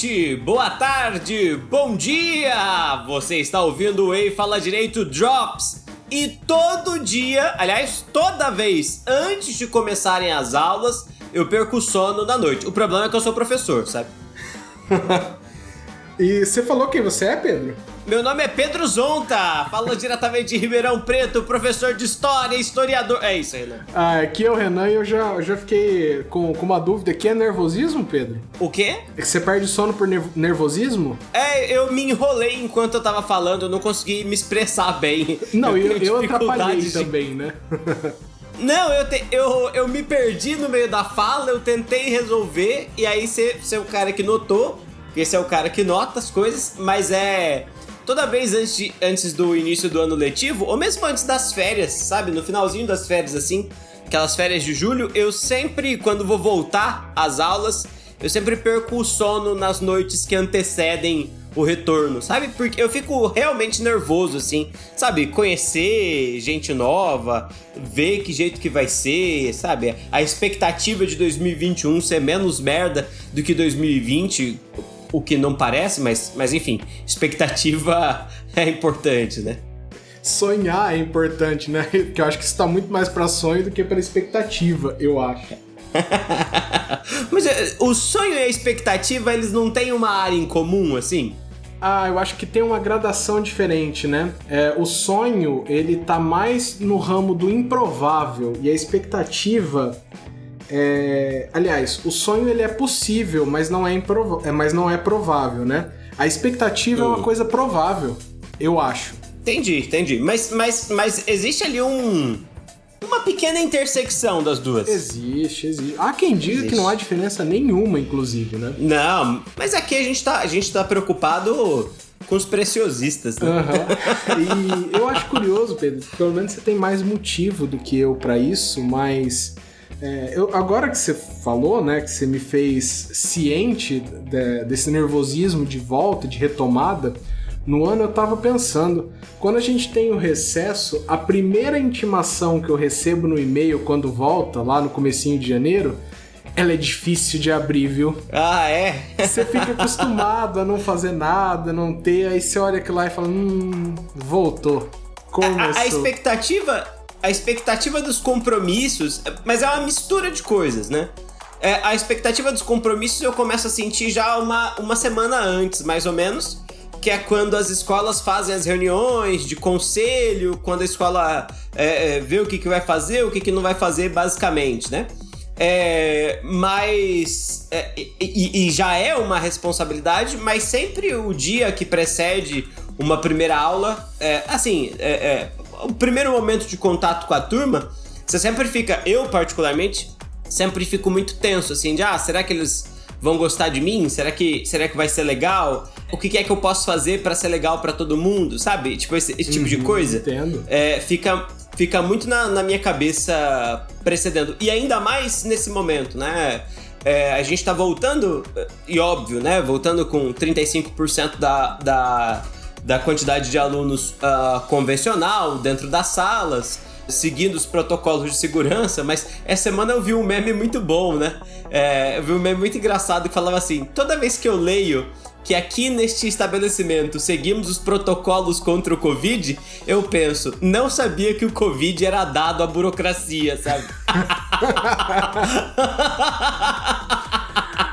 Boa noite, boa tarde, bom dia! Você está ouvindo o Ei Fala Direito Drops. E todo dia, aliás, toda vez antes de começarem as aulas, eu perco sono da noite. O problema é que eu sou professor, sabe? e você falou quem você é, Pedro? Meu nome é Pedro Zonta, falo diretamente de Ribeirão Preto, professor de História, historiador. É isso, Renan. Ah, aqui é o Renan e eu já, eu já fiquei com, com uma dúvida. Aqui é nervosismo, Pedro? O quê? É que você perde sono por nervosismo? É, eu me enrolei enquanto eu tava falando, eu não consegui me expressar bem. Não, eu, eu, eu atrapalhei de... também, né? Não, eu, te, eu, eu me perdi no meio da fala, eu tentei resolver, e aí você, é o cara que notou, porque esse é o cara que nota as coisas, mas é. Toda vez antes, de, antes do início do ano letivo, ou mesmo antes das férias, sabe? No finalzinho das férias, assim, aquelas férias de julho, eu sempre, quando vou voltar às aulas, eu sempre perco o sono nas noites que antecedem o retorno, sabe? Porque eu fico realmente nervoso, assim, sabe? Conhecer gente nova, ver que jeito que vai ser, sabe? A expectativa de 2021 ser menos merda do que 2020, o que não parece, mas, mas enfim, expectativa é importante, né? Sonhar é importante, né? Porque eu acho que isso tá muito mais para sonho do que para expectativa, eu acho. Mas é, o sonho e a expectativa, eles não têm uma área em comum, assim? Ah, eu acho que tem uma gradação diferente, né? É, o sonho, ele tá mais no ramo do improvável e a expectativa é... Aliás, o sonho ele é possível, mas não é, improv... é, mas não é provável, né? A expectativa hum. é uma hum. coisa provável, eu acho. Entendi, entendi. Mas, mas, mas existe ali um uma pequena intersecção das duas. Existe, existe. Há quem diga existe. que não há diferença nenhuma, inclusive, né? Não, mas aqui a gente tá, a gente tá preocupado com os preciosistas, né? Uhum. E eu acho curioso, Pedro, pelo menos você tem mais motivo do que eu para isso, mas é, eu, agora que você falou, né, que você me fez ciente de, desse nervosismo de volta, de retomada, no ano eu tava pensando, quando a gente tem o recesso, a primeira intimação que eu recebo no e-mail quando volta, lá no comecinho de janeiro, ela é difícil de abrir, viu? Ah, é? Você fica acostumado a não fazer nada, não ter, aí você olha aquilo lá e fala, hum, voltou. Começou. A, a expectativa, a expectativa dos compromissos, mas é uma mistura de coisas, né? É, a expectativa dos compromissos eu começo a sentir já uma, uma semana antes, mais ou menos que é quando as escolas fazem as reuniões de conselho, quando a escola é, é, vê o que, que vai fazer, o que, que não vai fazer, basicamente, né? É, mas. É, e, e, já é uma responsabilidade, mas sempre o dia que precede uma primeira aula, é, assim, é, é, o primeiro momento de contato com a turma, você sempre fica, eu particularmente, sempre fico muito tenso, assim, de ah, será que eles vão gostar de mim? Será que, será que vai ser legal? O que, que é que eu posso fazer para ser legal para todo mundo? Sabe? Tipo, esse, esse tipo uhum, de coisa. Entendo. É, fica, fica muito na, na minha cabeça precedendo. E ainda mais nesse momento, né? É, a gente tá voltando, e óbvio, né? Voltando com 35% da, da, da quantidade de alunos uh, convencional dentro das salas seguindo os protocolos de segurança, mas essa semana eu vi um meme muito bom, né? É, eu vi um meme muito engraçado que falava assim: toda vez que eu leio que aqui neste estabelecimento seguimos os protocolos contra o Covid, eu penso, não sabia que o Covid era dado à burocracia, sabe?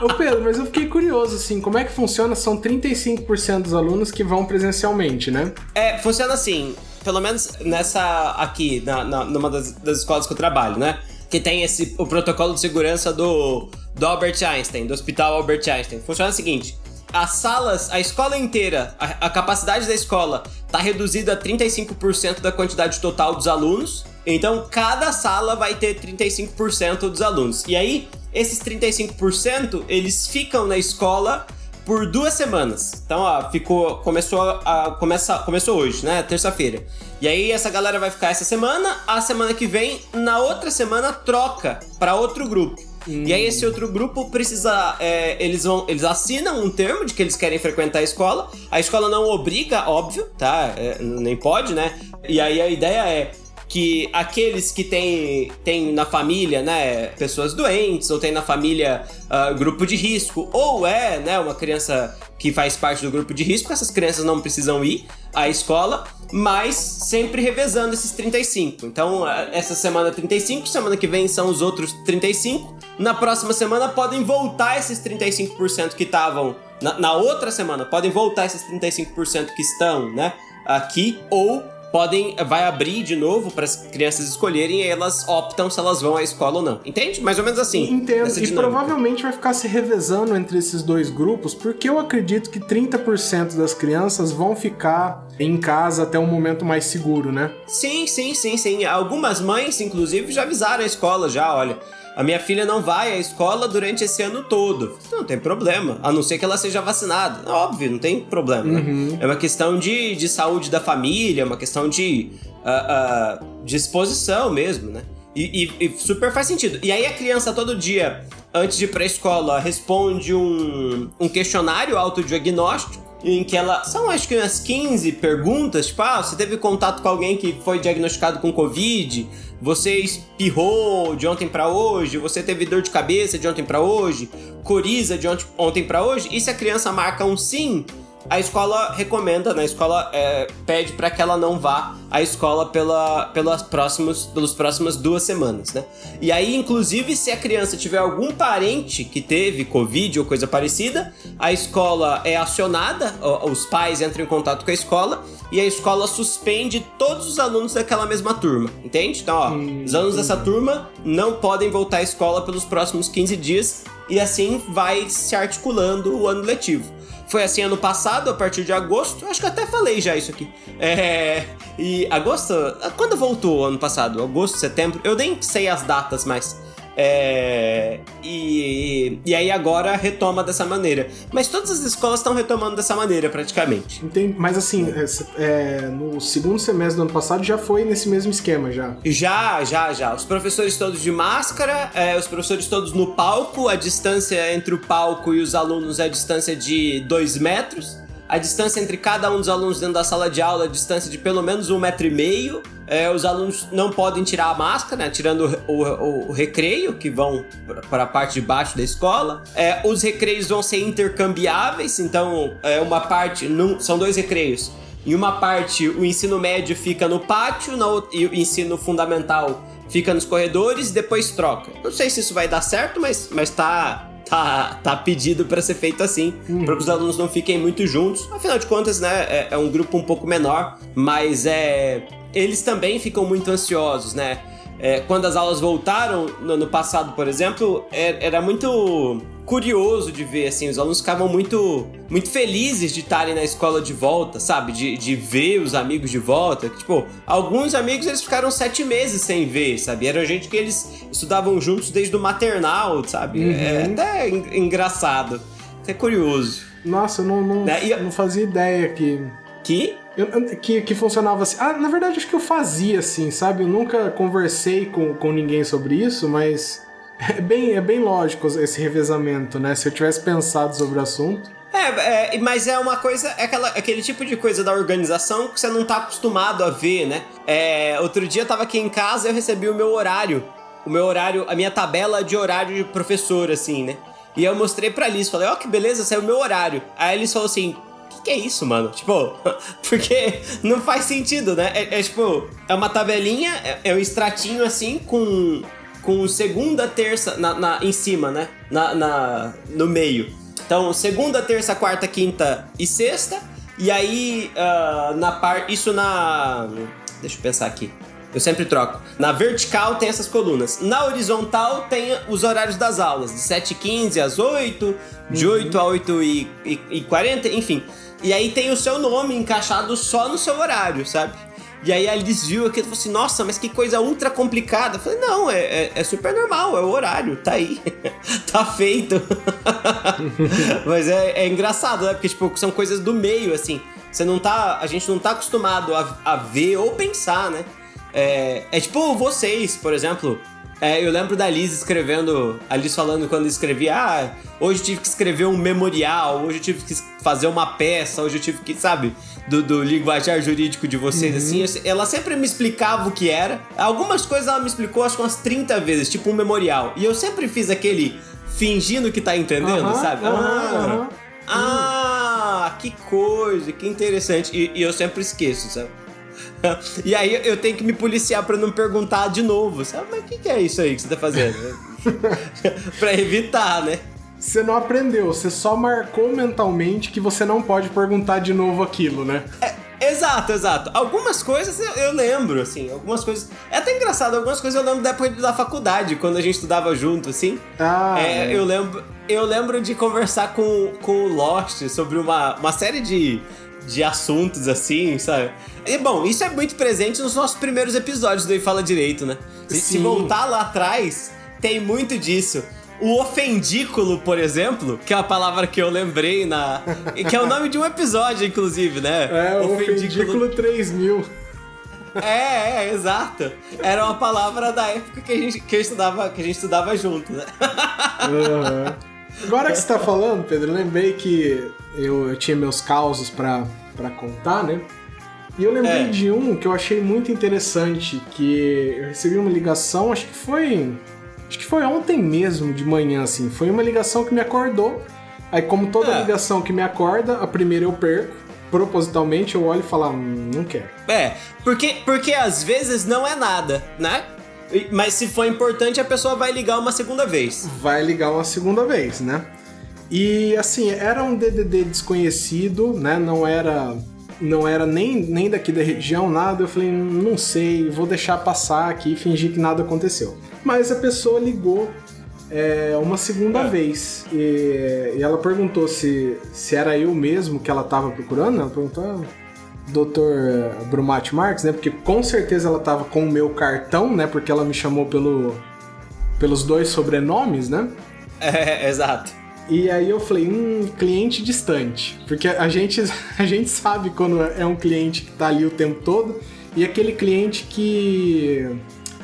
Ô Pedro, mas eu fiquei curioso, assim, como é que funciona? São 35% dos alunos que vão presencialmente, né? É, funciona assim pelo menos nessa aqui, na, na, numa das, das escolas que eu trabalho, né? Que tem esse, o protocolo de segurança do, do Albert Einstein, do Hospital Albert Einstein. Funciona o seguinte: as salas, a escola inteira, a, a capacidade da escola está reduzida a 35% da quantidade total dos alunos. Então, cada sala vai ter 35% dos alunos. E aí, esses 35% eles ficam na escola por duas semanas. Então, ó, ficou. Começou a. Começa, começou hoje, né? Terça-feira. E aí essa galera vai ficar essa semana, a semana que vem, na outra semana, troca para outro grupo. Hum. E aí esse outro grupo precisa. É, eles vão. Eles assinam um termo de que eles querem frequentar a escola. A escola não obriga, óbvio, tá? É, nem pode, né? E aí a ideia é que aqueles que têm tem na família, né, pessoas doentes, ou tem na família uh, grupo de risco, ou é, né, uma criança que faz parte do grupo de risco, essas crianças não precisam ir à escola, mas sempre revezando esses 35. Então, essa semana 35, semana que vem são os outros 35. Na próxima semana podem voltar esses 35% que estavam na, na outra semana, podem voltar esses 35% que estão, né, aqui ou podem vai abrir de novo para as crianças escolherem e elas optam se elas vão à escola ou não. Entende? Mais ou menos assim. Entendo. E provavelmente vai ficar se revezando entre esses dois grupos, porque eu acredito que 30% das crianças vão ficar em casa até um momento mais seguro, né? Sim, sim, sim, sim. Algumas mães, inclusive, já avisaram a escola já, olha a minha filha não vai à escola durante esse ano todo. Não tem problema, a não ser que ela seja vacinada. Óbvio, não tem problema. Né? Uhum. É uma questão de, de saúde da família, é uma questão de uh, uh, disposição mesmo, né? E, e, e, super faz sentido. E aí a criança todo dia, antes de ir pra escola, responde um, um questionário autodiagnóstico em que ela. São acho que umas 15 perguntas, tipo, ah, você teve contato com alguém que foi diagnosticado com Covid? Você espirrou de ontem para hoje? Você teve dor de cabeça de ontem para hoje? Coriza de ontem para hoje? E se a criança marca um sim, a escola recomenda, né? A escola é, pede para que ela não vá à escola pela, pelas, próximos, pelas próximas duas semanas, né? E aí, inclusive, se a criança tiver algum parente que teve Covid ou coisa parecida, a escola é acionada, os pais entram em contato com a escola e a escola suspende todos os alunos daquela mesma turma, entende? Então, ó, hum, os alunos dessa turma não podem voltar à escola pelos próximos 15 dias e assim vai se articulando o ano letivo. Foi assim ano passado, a partir de agosto. Acho que até falei já isso aqui. É. E agosto. Quando voltou ano passado? Agosto, setembro? Eu nem sei as datas mais. É, e, e aí agora retoma dessa maneira. Mas todas as escolas estão retomando dessa maneira, praticamente. Entendi. Mas assim, é, é, no segundo semestre do ano passado já foi nesse mesmo esquema, já? Já, já, já. Os professores todos de máscara, é, os professores todos no palco, a distância entre o palco e os alunos é a distância de dois metros a distância entre cada um dos alunos dentro da sala de aula é distância de pelo menos um metro e meio. É, os alunos não podem tirar a máscara, né, tirando o, o, o, recreio, que vão para a parte de baixo da escola. É, os recreios vão ser intercambiáveis, então é uma parte. Num, são dois recreios. Em uma parte, o ensino médio fica no pátio na, e o ensino fundamental fica nos corredores depois troca. Não sei se isso vai dar certo, mas, mas tá, tá, tá pedido para ser feito assim, uhum. para que os alunos não fiquem muito juntos. Afinal de contas, né, é, é, um grupo um pouco menor, mas é eles também ficam muito ansiosos, né? É, quando as aulas voltaram no ano passado, por exemplo, é, era muito curioso de ver, assim, os alunos ficavam muito, muito felizes de estarem na escola de volta, sabe? De, de ver os amigos de volta. Tipo, alguns amigos eles ficaram sete meses sem ver, sabe? Era gente que eles estudavam juntos desde o maternal, sabe? Uhum. É até engraçado, até curioso. Nossa, eu não, não, né? e... não fazia ideia que... Que? Eu, que, que funcionava assim. Ah, na verdade, acho que eu fazia assim, sabe? Eu nunca conversei com, com ninguém sobre isso, mas é bem, é bem lógico esse revezamento, né? Se eu tivesse pensado sobre o assunto. É, é, mas é uma coisa, é aquela, aquele tipo de coisa da organização que você não tá acostumado a ver, né? É, outro dia eu tava aqui em casa eu recebi o meu horário. O meu horário, a minha tabela de horário de professor, assim, né? E eu mostrei pra Liz, falei, ó, oh, que beleza, saiu o meu horário. Aí eles falou assim, que, que, é isso, mano? Tipo, porque não faz sentido, né? É, é tipo, é uma tabelinha, é, é um extratinho assim com com segunda, terça na, na em cima, né? Na, na, no meio. Então, segunda, terça, quarta, quinta e sexta. E aí, uh, na parte. Isso na. Deixa eu pensar aqui. Eu sempre troco. Na vertical tem essas colunas. Na horizontal tem os horários das aulas, de 7h15 às 8, de uhum. 8 a 8 e, e, e 40, enfim. E aí tem o seu nome encaixado só no seu horário, sabe? E aí a Liz viu aquilo e falou assim: Nossa, mas que coisa ultra complicada. Eu falei: Não, é, é, é super normal, é o horário, tá aí, tá feito. mas é, é, engraçado, né? Porque, tipo, são coisas do meio, assim. Você não tá. A gente não tá acostumado a, a ver ou pensar, né? É, é tipo vocês, por exemplo. É, eu lembro da Liz escrevendo, a Liz falando quando escrevia, ah, hoje eu tive que escrever um memorial, hoje eu tive que fazer uma peça, hoje eu tive que, sabe, do, do linguajar jurídico de vocês, uhum. assim, ela sempre me explicava o que era. Algumas coisas ela me explicou, acho que umas 30 vezes, tipo um memorial. E eu sempre fiz aquele fingindo que tá entendendo, uhum, sabe? Uhum, ah, ah, que coisa, que interessante. E, e eu sempre esqueço, sabe? e aí eu tenho que me policiar para não perguntar de novo, sabe? Mas o que, que, é isso aí que você tá fazendo? para evitar, né? Você não aprendeu, você só marcou mentalmente que você não pode perguntar de novo aquilo, né? É, exato, exato. Algumas coisas eu, eu, lembro, assim, algumas coisas. É até engraçado, algumas coisas eu lembro depois da faculdade, quando a gente estudava junto, assim. Ah. É, é. Eu lembro. Eu lembro de conversar com, com o Lost sobre uma, uma série de de assuntos assim, sabe? E bom, isso é muito presente nos nossos primeiros episódios do E Fala Direito, né? Se, se voltar lá atrás, tem muito disso. O ofendículo, por exemplo, que é a palavra que eu lembrei na. que é o nome de um episódio, inclusive, né? É, o ofendículo, ofendículo 3000. É, é, exato. Era uma palavra da época que a gente, que estudava, que a gente estudava junto, né? Uhum. Agora que você tá falando, Pedro, lembrei que eu, eu tinha meus causos para contar, né? E eu lembrei é. de um que eu achei muito interessante, que eu recebi uma ligação, acho que foi. Acho que foi ontem mesmo, de manhã, assim. Foi uma ligação que me acordou. Aí, como toda é. ligação que me acorda, a primeira eu perco. Propositalmente eu olho e falo, hum, não quero. É, porque, porque às vezes não é nada, né? Mas se for importante, a pessoa vai ligar uma segunda vez. Vai ligar uma segunda vez, né? E assim, era um DDD desconhecido, né? Não era não era nem, nem daqui da região, nada. Eu falei, não sei, vou deixar passar aqui e fingir que nada aconteceu. Mas a pessoa ligou é, uma segunda é. vez e, e, ela perguntou se, se era eu mesmo que ela estava procurando. Ela perguntou, ah, Dr. Brumati Marques, né? Porque com certeza ela tava com o meu cartão, né? Porque ela me chamou pelo, pelos dois sobrenomes, né? É, exato. E aí eu falei, um cliente distante. Porque a gente, a gente sabe quando é um cliente que tá ali o tempo todo e aquele cliente que.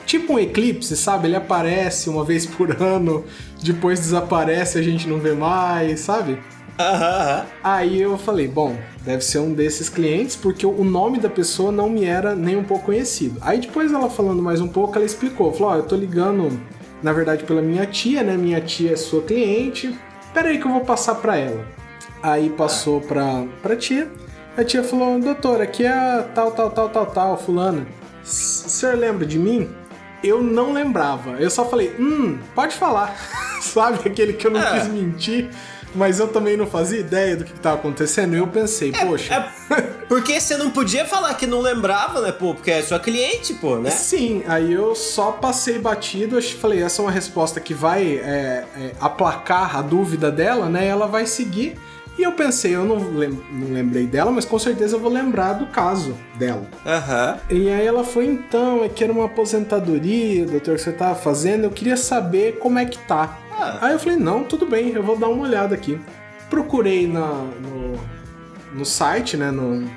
Tipo um eclipse, sabe? Ele aparece uma vez por ano, depois desaparece, a gente não vê mais, sabe? Aham. Aí eu falei, bom, deve ser um desses clientes, porque o nome da pessoa não me era nem um pouco conhecido. Aí depois ela falando mais um pouco, ela explicou, falou, ó, oh, eu tô ligando, na verdade, pela minha tia, né? Minha tia é sua cliente. Pera aí que eu vou passar pra ela. Aí passou pra, pra tia. A tia falou, doutor, aqui é a tal, tal, tal, tal, tal, fulana. O senhor lembra de mim? Eu não lembrava. Eu só falei, hum, pode falar. Sabe aquele que eu não é. quis mentir? Mas eu também não fazia ideia do que estava acontecendo. E eu pensei, é, poxa. É porque você não podia falar que não lembrava, né, pô? Porque é sua cliente, pô, né? Sim, aí eu só passei batido. Falei, essa é uma resposta que vai é, é, aplacar a dúvida dela, né? Ela vai seguir. E eu pensei, eu não, lem não, lembrei dela, mas com certeza eu vou lembrar do caso dela. Aham. Uhum. E aí ela foi, então, é que era uma aposentadoria, doutor, que você tava fazendo, eu queria saber como é que tá. Ah. Aí eu falei, não, tudo bem, eu vou dar uma olhada aqui. Procurei na, no, no site, né, no,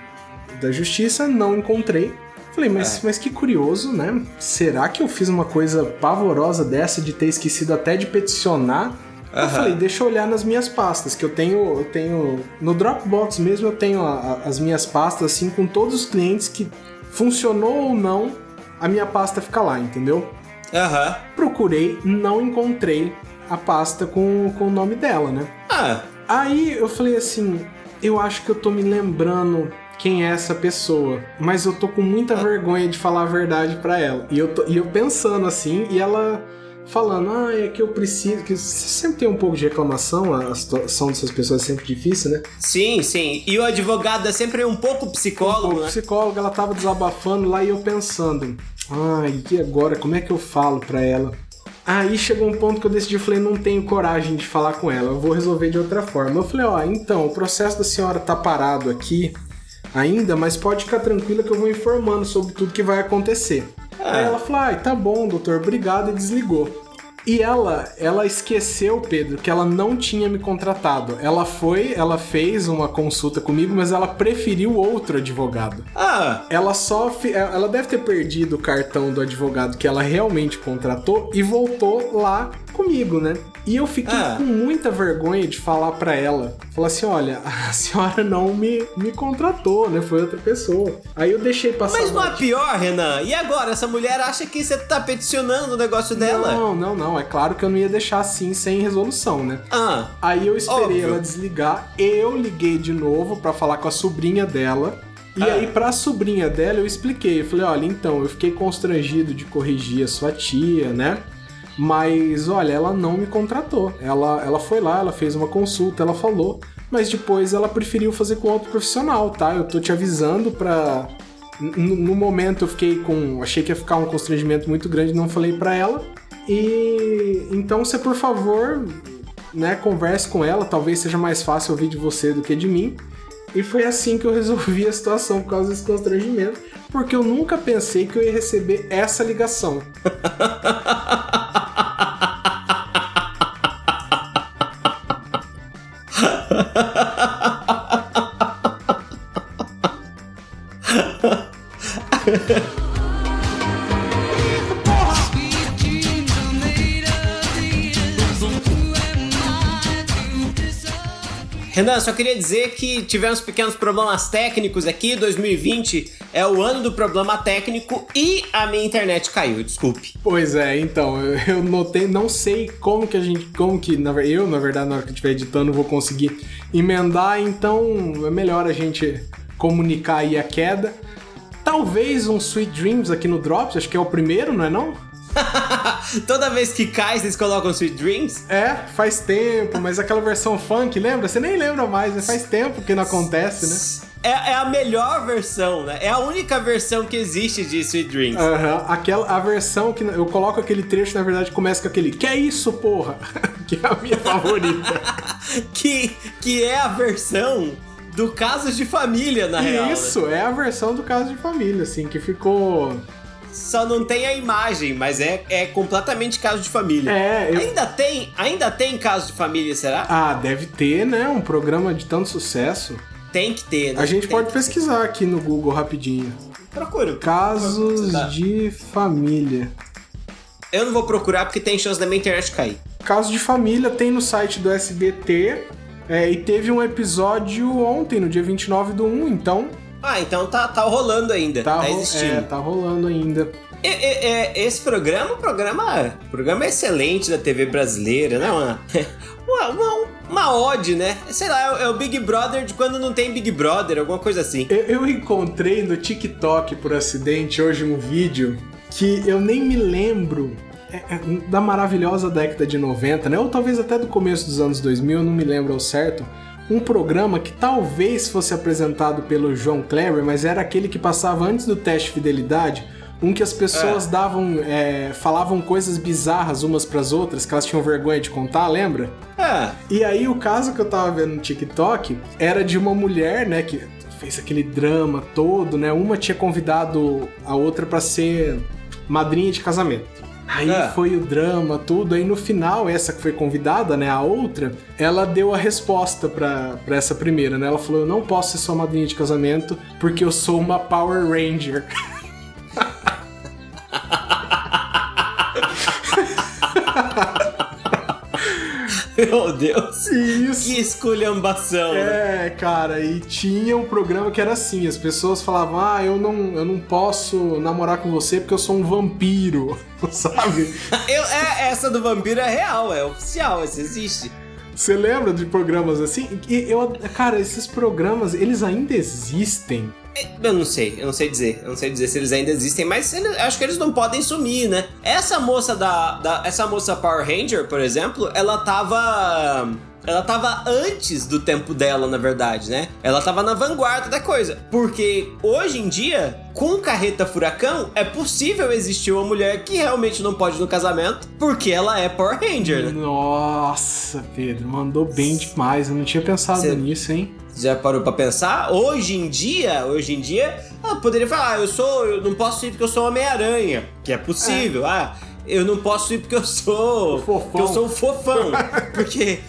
da justiça, não encontrei. Falei, mas, é. mas que curioso, né? Será que eu fiz uma coisa pavorosa dessa de ter esquecido até de peticionar? Uhum. Eu falei, deixa eu olhar nas minhas pastas, que eu tenho, eu tenho no Dropbox mesmo eu tenho a, a, as minhas pastas assim com todos os clientes que funcionou ou não, a minha pasta fica lá, entendeu? Uhum. Procurei, não encontrei a pasta com, com o nome dela, né? Ah. Aí eu falei assim, eu acho que eu tô me lembrando quem é essa pessoa, mas eu tô com muita ah. vergonha de falar a verdade para ela. E eu, tô, e eu pensando assim, e ela falando, ah, é que eu preciso. Que sempre tem um pouco de reclamação, a situação dessas pessoas é sempre difícil, né? Sim, sim. E o advogado é sempre um pouco psicólogo. Um pouco né? psicólogo, ela tava desabafando lá e eu pensando, ai, ah, e agora? Como é que eu falo pra ela? Aí chegou um ponto que eu decidi, eu falei, não tenho coragem de falar com ela, eu vou resolver de outra forma. Eu falei, ó, oh, então, o processo da senhora tá parado aqui ainda, mas pode ficar tranquila que eu vou informando sobre tudo que vai acontecer. É. Aí ela falou, ah, tá bom, doutor, obrigado, e desligou. E ela, ela esqueceu, Pedro, que ela não tinha me contratado. Ela foi, ela fez uma consulta comigo, mas ela preferiu outro advogado. Ah, Ela só. fi- Ela deve ter perdido o cartão do advogado que ela realmente contratou e voltou lá comigo, né? E eu fiquei Ah. com muita vergonha de falar pra ela. Falar assim: olha, a senhora não me, me contratou, né? Foi outra pessoa. Aí eu deixei passar. mas não é pior, Renan? E agora? Essa mulher acha que você tá peticionando o negócio dela? Não, não, não. É claro que eu não ia deixar assim sem resolução, né? Ah, Aí eu esperei Óbvio. ela desligar, eu liguei de novo pra falar com a sobrinha dela. E Ah. aí, pra sobrinha dela, eu expliquei. Eu falei: olha, então, eu fiquei constrangido de corrigir a sua tia, né? Mas, olha, ela não me contratou. Ela, ela foi lá, ela fez uma consulta, ela falou. Mas depois ela preferiu fazer com outro profissional, tá? Eu tô te avisando pra. N- No momento eu fiquei com. Achei que ia ficar um constrangimento muito grande, não falei pra ela. E então você, por favor, né, converse com ela, talvez seja mais fácil ouvir de você do que de mim. E foi assim que eu resolvi a situação por causa desse constrangimento, porque eu nunca pensei que eu ia receber essa ligação. Só queria dizer que tivemos pequenos problemas técnicos aqui. 2020 é o ano do problema técnico e a minha internet caiu, desculpe. Pois é, então, eu- notei, não sei como que a gente, como que, na, eu, na verdade, na hora que estiver editando, vou conseguir emendar, então é melhor a gente comunicar aí a queda. Talvez um Sweet Dreams aqui no Drops, acho que é o primeiro, não é não? Toda vez que cai, vocês colocam Sweet Dreams? É, faz tempo, mas aquela versão funk, lembra? Você nem lembra mais, né? Faz tempo que não acontece, né? É, é a melhor versão, né? É a única versão que existe de Sweet Dreams. Aham, aquela, a versão que eu coloco aquele trecho, na verdade, começa com aquele Que é isso, porra? que é a minha favorita. Que, que é a versão do Casos de Família, na real. né? Isso, é a versão do caso de família, assim, que ficou. Só não tem a imagem, mas é, é completamente Caso de Família. É, eu. Ainda tem, ainda tem Caso de Família, será? Ah, deve ter, né? Um programa de tanto sucesso. Tem que ter, né? A gente Tem pode que ter. pesquisar aqui no Google rapidinho. Procura. Casos Tá. de família. Eu não vou procurar porque tem chance da minha internet cair. Caso de família tem no site do SBT. é, e teve um episódio ontem, no dia 29 do 1, então Ah, então tá, tá rolando ainda. tá, Tá, existindo. é, tá rolando ainda. E- e- e- esse programa, o programa, programa é excelente da TV brasileira, né? Uma, uma, uma, uma ode, né? Sei lá, é o- é o Big Brother de quando não tem Big Brother, alguma coisa assim. Eu, eu encontrei no TikTok por acidente hoje um vídeo que eu nem me lembro é, é, da maravilhosa década de 90, né? Ou talvez até do começo dos anos 2000, eu não me lembro ao certo. Um programa que talvez fosse apresentado pelo João Kleber, mas era aquele que passava antes do teste de fidelidade. Um que as pessoas davam, é, falavam coisas bizarras umas pras outras, que elas tinham vergonha de contar, lembra? Ah, E aí o caso que eu tava vendo no TikTok era de uma mulher, né, que fez aquele drama todo, né? Uma tinha convidado a outra pra ser madrinha de casamento. Aí É. foi o drama, tudo. Aí no final, essa que foi convidada, né, a outra, ela deu a resposta pra, pra essa primeira, né? Ela falou: Eu não posso ser sua madrinha de casamento porque eu sou uma Power Ranger. meu Deus. Isso. Que esculhambação, né? É, cara, e tinha um programa que era assim, as pessoas falavam, ah, eu não, eu não posso namorar com você porque eu sou um vampiro, sabe? Eu, é, essa do vampiro é real, é oficial, essa existe. Você lembra de programas assim? E eu, cara, esses programas, eles ainda existem. Eu não sei, eu não sei dizer. Eu não sei dizer se eles ainda existem, mas acho que eles não podem sumir, né? Essa moça da, da- Essa moça Power Ranger, por exemplo, ela tava. Ela tava antes do tempo dela, na verdade, né? Ela tava na vanguarda da coisa. Porque hoje em dia, com carreta furacão, é possível existir uma mulher que realmente não pode ir no casamento, porque ela é Power Ranger, né? Nossa, Pedro, mandou bem demais. Eu não tinha pensado Cê- nisso, hein? Já parou pra pensar? Hoje em dia, hoje em dia, ela poderia falar, ah, eu sou, eu não posso ir porque eu sou Homem-Aranha, que é possível. Ah, eu não posso ir porque eu sou. Porque eu sou um fofão. porque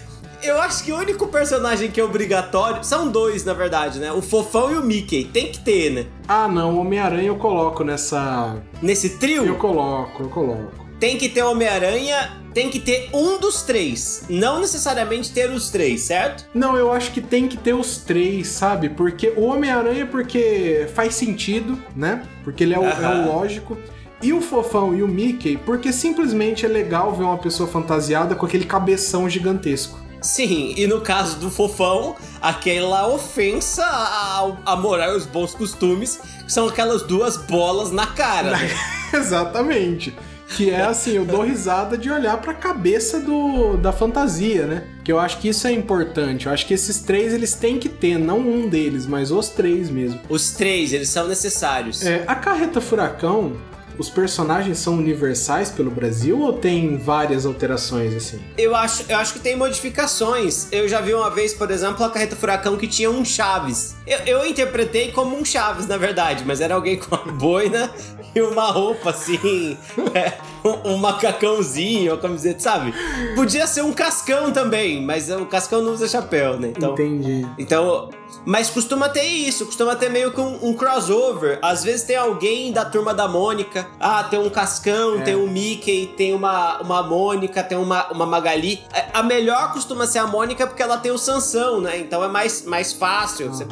eu acho que o único personagem que é obrigatório. São dois, na verdade, né? O fofão e o Mickey. Tem que ter, né? Ah, não, o Homem-Aranha eu coloco nessa. Nesse trio. Eu coloco, eu coloco. Tem que ter Homem-Aranha, tem que ter um dos três. Não necessariamente ter os três, certo? Não, eu acho que tem que ter os três, sabe? Porque o Homem-Aranha, porque faz sentido, né? Porque ele é o, é o lógico. E o Fofão e o Mickey, porque simplesmente é legal ver uma pessoa fantasiada com aquele cabeção gigantesco. Sim, e no caso do fofão, aquela ofensa à, moral e aos bons costumes, que são aquelas duas bolas na cara. Né? Exatamente. Que é assim, eu dou risada de olhar pra cabeça do, da fantasia, né? Que eu acho que isso é importante. Eu acho que esses três eles têm que ter, não um deles, mas os três mesmo. Os três, eles são necessários. É, a carreta furacão, os personagens são universais pelo Brasil ou tem várias alterações assim? Eu acho, eu acho que tem modificações. Eu já vi uma vez, por exemplo, a Carreta Furacão que tinha um Chaves. Eu, eu interpretei como um Chaves, na verdade, mas era alguém com uma boina e uma roupa assim, é, um, um, macacãozinho, uma camiseta, sabe? Podia ser um cascão também, mas o cascão não usa chapéu, né? Então, Entendi. Então, mas costuma ter isso, costuma ter meio que um, um, crossover. Às vezes tem alguém da turma da Mônica. Ah, tem um Cascão, é. tem um Mickey, tem uma, uma Mônica, tem uma, uma Magali. É, a melhor costuma ser a Mônica porque ela tem o Sansão, né? Então é mais, mais fácil. Você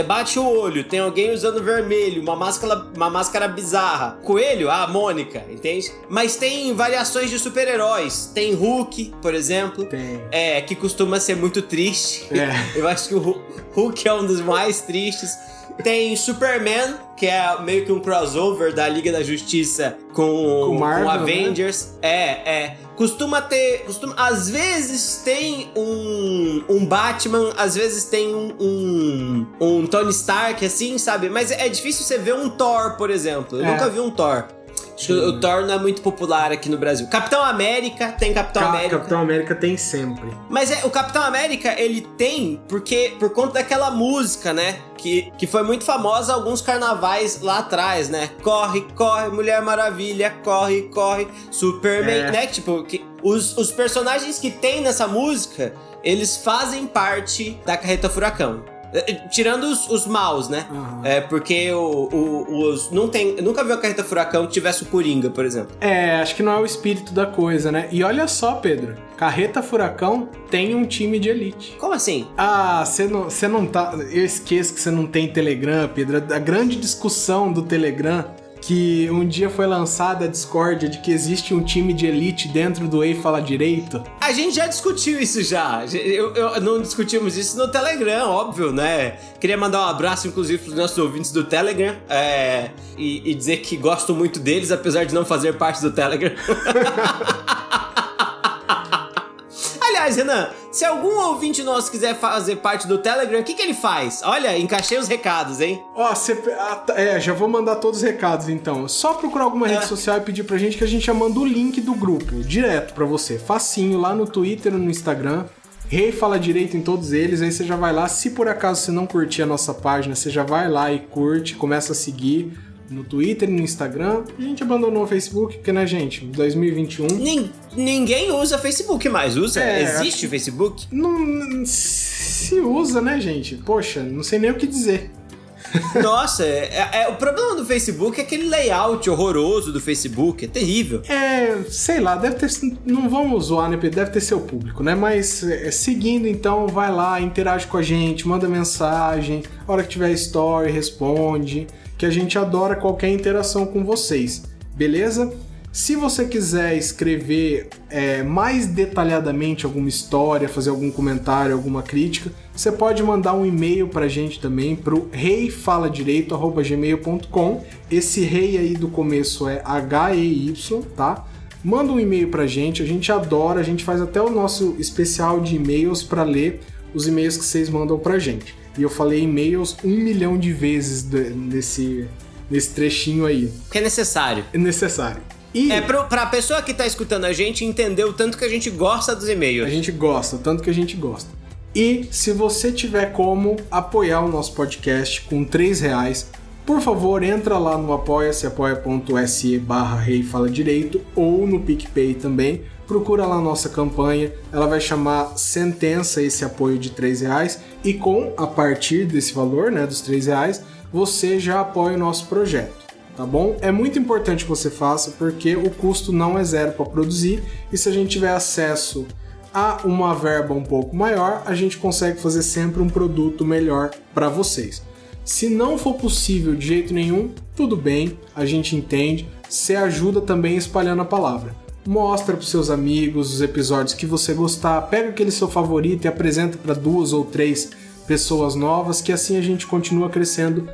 uhum. bate o olho, tem alguém usando vermelho, uma máscara, uma máscara bizarra. Coelho, ah, Mônica, entende? Mas tem variações de super-heróis. Tem Hulk, por exemplo. Tem. É, que costuma ser muito triste. É. Eu acho que o Hulk é um dos mais tristes. Tem Superman, que é meio que um crossover da Liga da Justiça com, com, Marvel, com né? Avengers. Né? É, é. Costuma ter. Costuma, às vezes tem um, um Batman, às vezes tem um, um, um Tony Stark, assim, sabe? Mas é difícil você ver um Thor, por exemplo. Eu é. nunca vi um Thor. Acho que o Thor não é muito popular aqui no Brasil. Capitão América tem Capitão Ca América. Capitão América tem sempre. Mas é, o Capitão América, ele tem porque por conta daquela música, né? Que, que foi muito famosa alguns carnavais lá atrás, né? Corre, corre, Mulher Maravilha, corre, corre, Superman, é. né? Tipo, que os, os personagens que tem nessa música, eles fazem parte da Carreta Furacão. É, tirando os, os maus, né? Uhum. É, porque o, o, os. Não tem. Nunca vi a carreta furacão que tivesse o Coringa, por exemplo. É, acho que não é o espírito da coisa, né? E olha só, Pedro. Carreta Furacão tem um time de elite. Como assim? Ah, você não, não tá. Eu esqueço que você não tem Telegram, Pedro. A grande discussão do Telegram que um dia foi lançada a discórdia de que existe um time de elite dentro do Ei Fala Direito. A gente já discutiu isso já. Eu, eu, não discutimos isso no Telegram, óbvio, né? Queria mandar um abraço, inclusive, para os nossos ouvintes do Telegram é, e, e dizer que gosto muito deles, apesar de não fazer parte do Telegram. Aliás, Renan, se algum ouvinte nosso quiser fazer parte do Telegram, o que, que ele faz? Olha, encaixei os recados, hein? Ó, você. Ah, tá, é, já vou mandar todos os recados então. Só procurar alguma rede é. social e pedir pra gente que a gente já manda o link do grupo direto pra você. Facinho, lá no Twitter, no Instagram. Rei fala direito em todos eles, aí você já vai lá. Se por acaso você não curtir a nossa página, você já vai lá e curte, começa a seguir no Twitter no Instagram. A gente abandonou o Facebook, porque, né, gente, 2021. Nin ninguém usa Facebook mais, usa? É, Existe Facebook? Não. Se usa, né, gente? Poxa, não sei nem o que dizer. Nossa, é, é, é, o problema do Facebook é aquele layout horroroso do Facebook, é terrível. É, sei lá, deve ter. Não vamos zoar, né? Deve ter seu público, né? Mas é, seguindo, então, vai lá, interage com a gente, manda mensagem, a hora que tiver story, responde que a gente adora qualquer interação com vocês, beleza? Se você quiser escrever é, mais detalhadamente alguma história, fazer algum comentário, alguma crítica, você pode mandar um e-mail para a gente também para o reifaladireito.gmail.com. Esse rei aí do começo é H-E-Y, tá? Manda um e-mail para a gente, a gente adora, a gente faz até o nosso especial de e-mails para ler os e-mails que vocês mandam para a gente. E eu falei e-mails um milhão de vezes nesse, nesse trechinho aí. Que é necessário. É necessário. E é pro, pra pessoa que tá escutando a gente entender o tanto que a gente gosta dos e-mails. A gente gosta, o tanto que a gente gosta. E se você tiver como apoiar o nosso podcast com três reais, por favor, entra lá no apoia-se, apoia.se barra Rei Fala Direito ou no PicPay também. Procura lá a nossa campanha, ela vai chamar Sentença esse apoio de 3 reais e com, a partir desse valor, né, dos 3 reais, você já apoia o nosso projeto, tá bom? É muito importante que você faça porque o custo não é zero para produzir e se a gente tiver acesso a uma verba um pouco maior, a gente consegue fazer sempre um produto melhor para vocês. Se não for possível de jeito nenhum, tudo bem, a gente entende. Você ajuda também espalhando a palavra. Mostra para seus amigos os episódios que você gostar, pega aquele seu favorito e apresenta para duas ou três pessoas novas, que assim a gente continua crescendo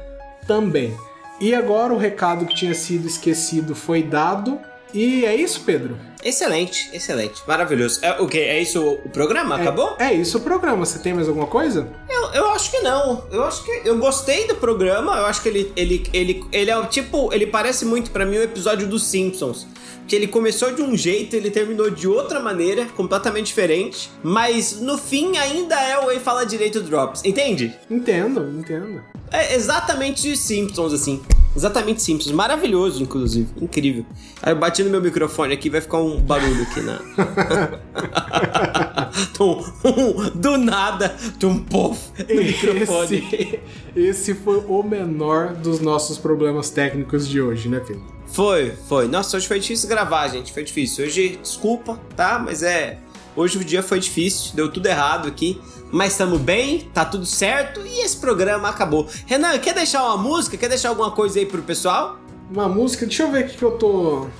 também. E agora o recado que tinha sido esquecido foi dado. E é isso, Pedro? Excelente, excelente, maravilhoso. É, o que? É isso o programa? É, Acabou? É isso o programa. Você tem mais alguma coisa? Eu, eu acho que não. Eu acho que eu gostei do programa. Eu acho que ele ele ele ele é tipo, ele parece muito para mim o um episódio dos Simpsons. Que ele começou de um jeito, ele terminou de outra maneira, completamente diferente, mas no fim ainda é o Ei Fala Direito Drops, entende? Entendo, entendo. É exatamente Simpsons, assim. Exatamente Simpsons. Maravilhoso, inclusive. Incrível. Aí eu bati no meu microfone aqui, vai ficar um barulho aqui na. tum, um, do nada, tum, pof, no microfone. Esse, esse foi o menor dos nossos problemas técnicos de hoje, né, Pedro? Foi, foi. Nossa, hoje foi difícil gravar, gente. Foi difícil. Hoje, desculpa, tá? Mas é. Hoje o dia foi difícil, deu tudo errado aqui. Mas estamos bem, tá tudo certo e esse programa acabou. Renan, quer deixar uma música? Quer deixar alguma coisa aí pro pessoal? Uma música? Deixa eu ver o que, que eu tô. O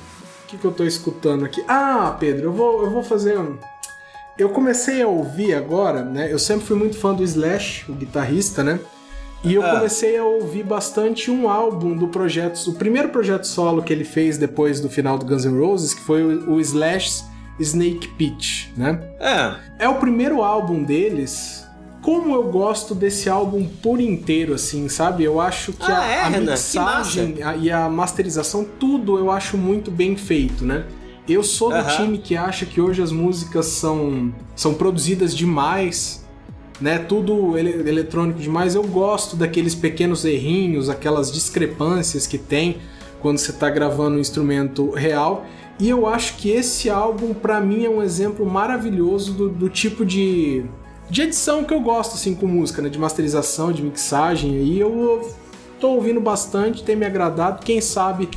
que, que eu tô escutando aqui. Ah, Pedro, eu vou, eu vou fazer um. Eu comecei a ouvir agora, né? Eu sempre fui muito fã do Slash, o guitarrista, né? E eu ah. comecei a ouvir bastante um álbum do projeto, o primeiro projeto solo que ele fez depois do final do Guns N' Roses, que foi o, o Slash Snake Pitch, né? É. É o primeiro álbum deles. Como eu gosto desse álbum por inteiro, assim, sabe? Eu acho que ah, a, é, a Renan, mixagem a, e a masterização, tudo eu acho muito bem feito, né? Eu sou do uh -huh. time que acha que hoje as músicas são, são produzidas demais, né? Tudo ele, eletrônico demais. Eu gosto daqueles pequenos errinhos, aquelas discrepâncias que tem quando você está gravando um instrumento real. E eu acho que esse álbum, para mim, é um exemplo maravilhoso do, do, tipo de, de edição que eu gosto, assim, com música, né? De masterização, de mixagem. E eu tô ouvindo bastante, tem me agradado. Quem sabe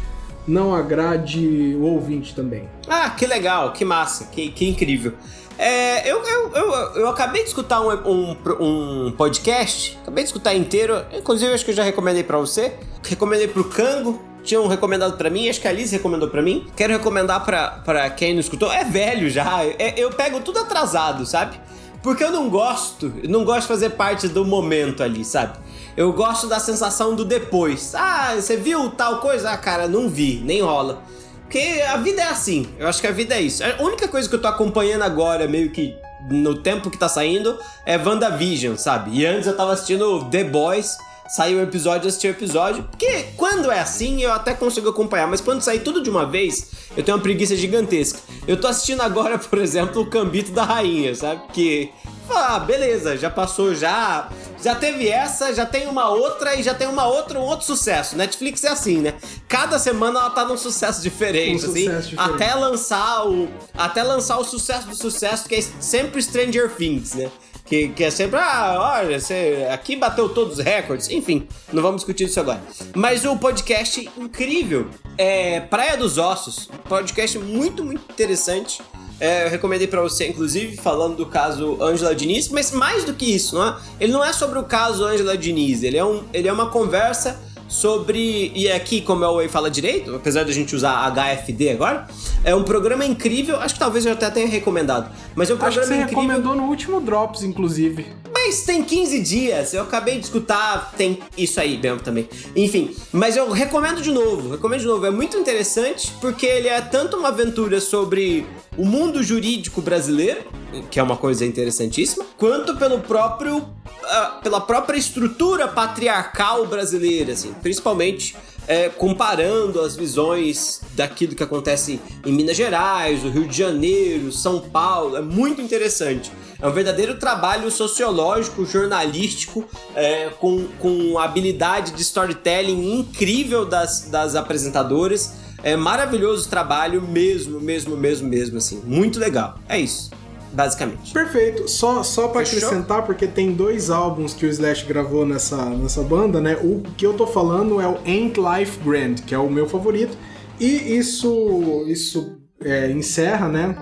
não agrade o ouvinte também. Ah, que legal, que massa, que, que incrível. É, eu, eu, eu, eu, acabei de escutar um, um, um, podcast, acabei de escutar inteiro, inclusive acho que eu já recomendei para você, recomendei pro Cango, tinham recomendado para mim, acho que a Alice recomendou para mim. Quero recomendar para quem não escutou. É velho já, é, eu pego tudo atrasado, sabe? Porque eu não gosto, não gosto de fazer parte do momento ali, sabe? Eu gosto da sensação do depois. Ah, você viu tal coisa? Ah, cara, não vi, nem rola. Porque a vida é assim, eu acho que a vida é isso. A única coisa que eu tô acompanhando agora, meio que no tempo que tá saindo, é WandaVision, sabe? E antes eu tava assistindo The Boys sair o episódio, assistir o episódio. Porque quando é assim, eu até consigo acompanhar. Mas quando sair tudo de uma vez, eu tenho uma preguiça gigantesca. Eu tô assistindo agora, por exemplo, o Cambito da Rainha, sabe? Que. Ah, beleza, já passou já. Já teve essa, já tem uma outra e já tem uma outra, um outro sucesso. Netflix é assim, né? Cada semana ela tá num sucesso diferente, um assim. Sucesso diferente. Até lançar o. Até lançar o sucesso do sucesso, que é sempre Stranger Things, né? Que, que é sempre, ah, olha, você aqui bateu todos os recordes. Enfim, não vamos discutir isso agora. Mas o podcast incrível é Praia dos Ossos. Podcast muito, muito interessante. É, eu recomendei para você, inclusive, falando do caso Angela Diniz, mas mais do que isso, não é? Ele não é sobre o caso Angela Diniz, ele é, um, ele é uma conversa sobre. E aqui, como é o Way Fala Direito, apesar de a gente usar HFD agora, é um programa incrível. Acho que talvez eu até tenha recomendado. Mas é um programa Acho que você incrível. recomendou no último Drops, inclusive. Mas tem 15 dias, eu acabei de escutar, tem isso aí mesmo também. Enfim, mas eu recomendo de novo, recomendo de novo. É muito interessante porque ele é tanto uma aventura sobre o mundo jurídico brasileiro, que é uma coisa interessantíssima, quanto pelo próprio uh, pela própria estrutura patriarcal brasileira, assim, principalmente é, comparando as visões daquilo que acontece em Minas Gerais, o Rio de Janeiro, São Paulo, é muito interessante. É um verdadeiro trabalho sociológico, jornalístico, é, com, com habilidade de storytelling incrível das, das apresentadoras. É maravilhoso o trabalho, mesmo, mesmo, mesmo, mesmo, assim. Muito legal. É isso basicamente. Perfeito. Só, só para acrescentar, porque tem dois álbuns que o Slash gravou nessa, nessa banda, né? O que eu tô falando é o Ain't Life Grand, que é o meu favorito. E isso, isso é, encerra, né?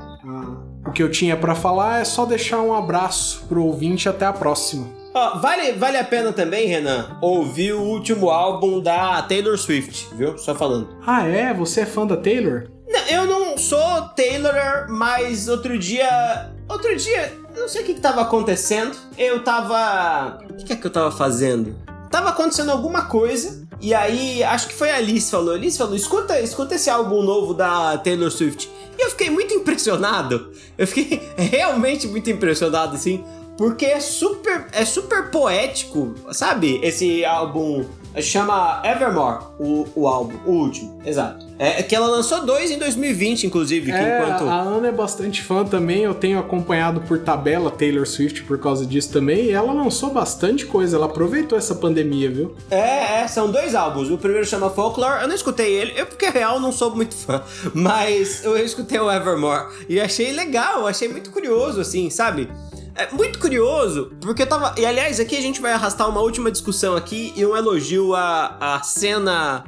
O que eu tinha para falar é só deixar um abraço pro ouvinte até a próxima. Oh, vale, vale a pena também, Renan, ouvir o último álbum da Taylor Swift, viu? Só falando. Ah, é? Você é fã da Taylor? Não, eu não sou Taylor, mas outro dia. Outro dia, não sei o que, que tava acontecendo. Eu tava. O que, que é que eu tava fazendo? Tava acontecendo alguma coisa. E aí, acho que foi a Alice falou. Alice falou: escuta, escuta esse álbum novo da Taylor Swift. E eu fiquei muito impressionado. Eu fiquei realmente muito impressionado, assim. Porque é super, é super poético, sabe? Esse álbum chama Evermore, o, o álbum, o último, exato. É, é que ela lançou dois em 2020, inclusive. É, enquanto... a Ana é bastante fã também, eu tenho acompanhado por tabela Taylor Swift por causa disso também, e ela lançou bastante coisa, ela aproveitou essa pandemia, viu? É, é são dois álbuns. O primeiro chama Folklore, eu não escutei ele, eu porque real não sou muito fã, mas eu escutei o Evermore e achei legal, achei muito curioso, assim, sabe? É muito curioso, porque eu tava. E aliás, aqui a gente vai arrastar uma última discussão aqui e um elogio à, à cena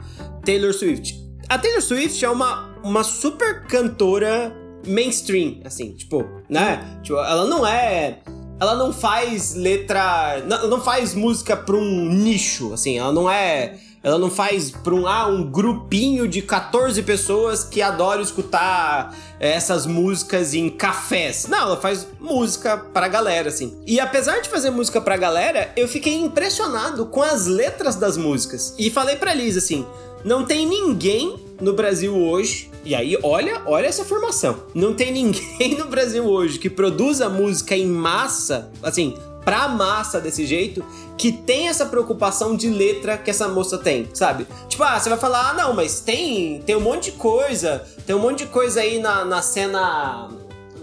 Taylor Swift. A Taylor Swift é uma, uma super cantora mainstream, assim, tipo, né? Tipo, ela não é. Ela não faz letra. Não, não faz música pra um nicho, assim, ela não é ela não faz para um, ah, um grupinho de 14 pessoas que adoram escutar eh, essas músicas em cafés. Não, ela faz música pra galera, assim. E apesar de fazer música pra galera, eu fiquei impressionado com as letras das músicas. E falei pra Liz assim: não tem ninguém no Brasil hoje. E aí, olha, olha essa formação. Não tem ninguém no Brasil hoje que produza música em massa, assim, pra massa desse jeito, que tem essa preocupação de letra que essa moça tem, sabe? Tipo, ah, você vai falar, ah, não, mas tem, tem um monte de coisa, tem um monte de coisa aí na, na cena.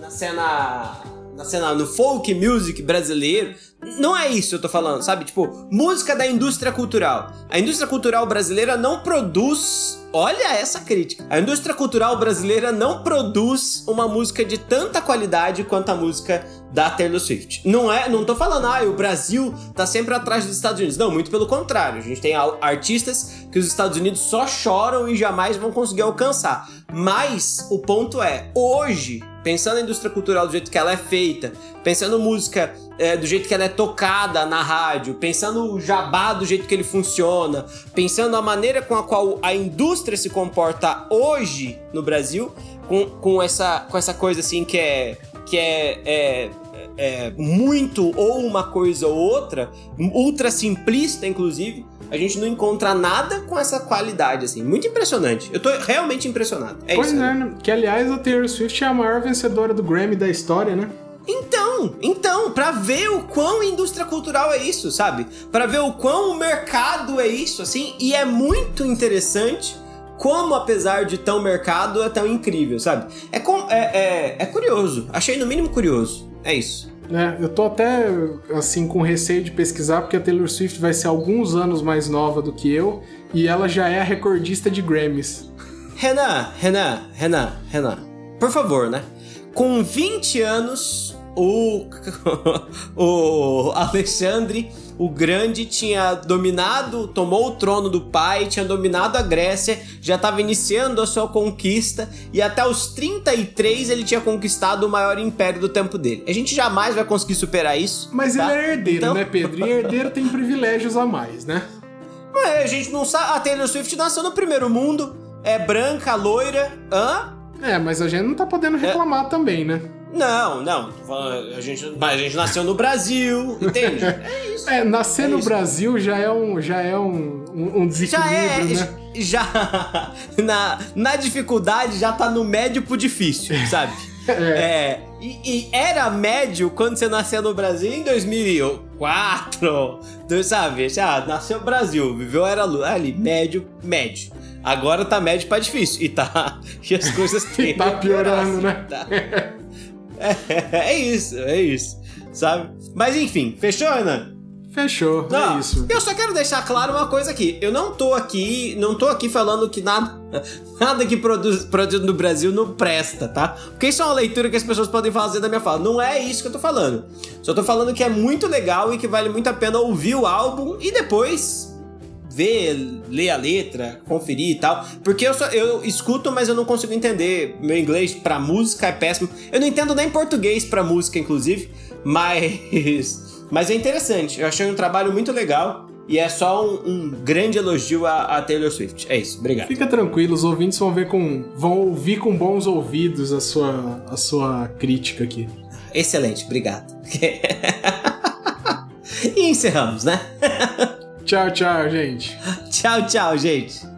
Na cena. Na cena, no folk music brasileiro. Não é isso que eu tô falando, sabe? Tipo, música da indústria cultural. A indústria cultural brasileira não produz Olha essa crítica. A indústria cultural brasileira não produz uma música de tanta qualidade quanto a música da Taylor Swift. Não é, não tô falando, ah, o Brasil tá sempre atrás dos Estados Unidos. Não, muito pelo contrário. A gente tem artistas que os Estados Unidos só choram e jamais vão conseguir alcançar. Mas o ponto é, hoje, pensando na indústria cultural do jeito que ela é feita, pensando música é, do jeito que ela é tocada na rádio, pensando o jabá do jeito que ele funciona, pensando a maneira com a qual a indústria se comporta hoje no Brasil, com, com, essa, com essa coisa assim que é que é, é, é muito ou uma coisa ou outra, ultra simplista, inclusive, a gente não encontra nada com essa qualidade, assim. Muito impressionante. Eu tô realmente impressionado. É pois isso. é, né? Que aliás a Taylor Swift é a maior vencedora do Grammy da história, né? Então, então, para ver o quão indústria cultural é isso, sabe? Para ver o quão o mercado é isso, assim, e é muito interessante como, apesar de tão mercado, é tão incrível, sabe? É, com, é, é, é curioso. Achei no mínimo curioso. É isso. É, eu tô até assim com receio de pesquisar porque a Taylor Swift vai ser alguns anos mais nova do que eu e ela já é a recordista de Grammys. Renan, Renan, Renan, Renan, por favor, né? Com 20 anos, o, o Alexandre o Grande tinha dominado, tomou o trono do pai, tinha dominado a Grécia, já estava iniciando a sua conquista e até os 33 ele tinha conquistado o maior império do tempo dele. A gente jamais vai conseguir superar isso. Mas tá? ele é herdeiro, então... né, Pedro? E herdeiro tem privilégios a mais, né? Mas a gente não sabe. A Taylor Swift nasceu no primeiro mundo, é branca, loira, hã? É, mas a gente não tá podendo reclamar é... também, né? Não, não. A gente, a gente nasceu no Brasil, entende? É isso. É, nascer é no isso. Brasil já é um, já é um, um, desequilíbrio, já é, né? Já, na, na dificuldade já tá no médio pro difícil, sabe? é. é e, e, era médio quando você nasceu no Brasil em 2004, sabe? Já nasceu no Brasil, viveu era ali, médio, médio. Agora tá médio pra difícil. E tá. E as coisas têm. tá piorando, né? Tá. É, é isso, é isso. sabe? Mas enfim, fechou, Ana? Fechou, é não, é isso. Eu só quero deixar claro uma coisa aqui. Eu não tô aqui, não tô aqui falando que nada, nada que produz, produzido no Brasil não presta, tá? Porque isso é uma leitura que as pessoas podem fazer da minha fala. Não é isso que eu tô falando. Só tô falando que é muito legal e que vale muito a pena ouvir o álbum e depois ver, ler a letra, conferir e tal. Porque eu, só, eu escuto, mas eu não consigo entender. Meu inglês pra música é péssimo. Eu não entendo nem português pra música, inclusive. Mas. Mas é interessante. Eu achei um trabalho muito legal. E é só um, um grande elogio a, a, Taylor Swift. É isso, obrigado. Fica tranquilo, os ouvintes vão ver com. vão ouvir com bons ouvidos a sua, a sua crítica aqui. Excelente, obrigado. e encerramos, né? Tchau, tchau, gente. tchau, tchau, gente.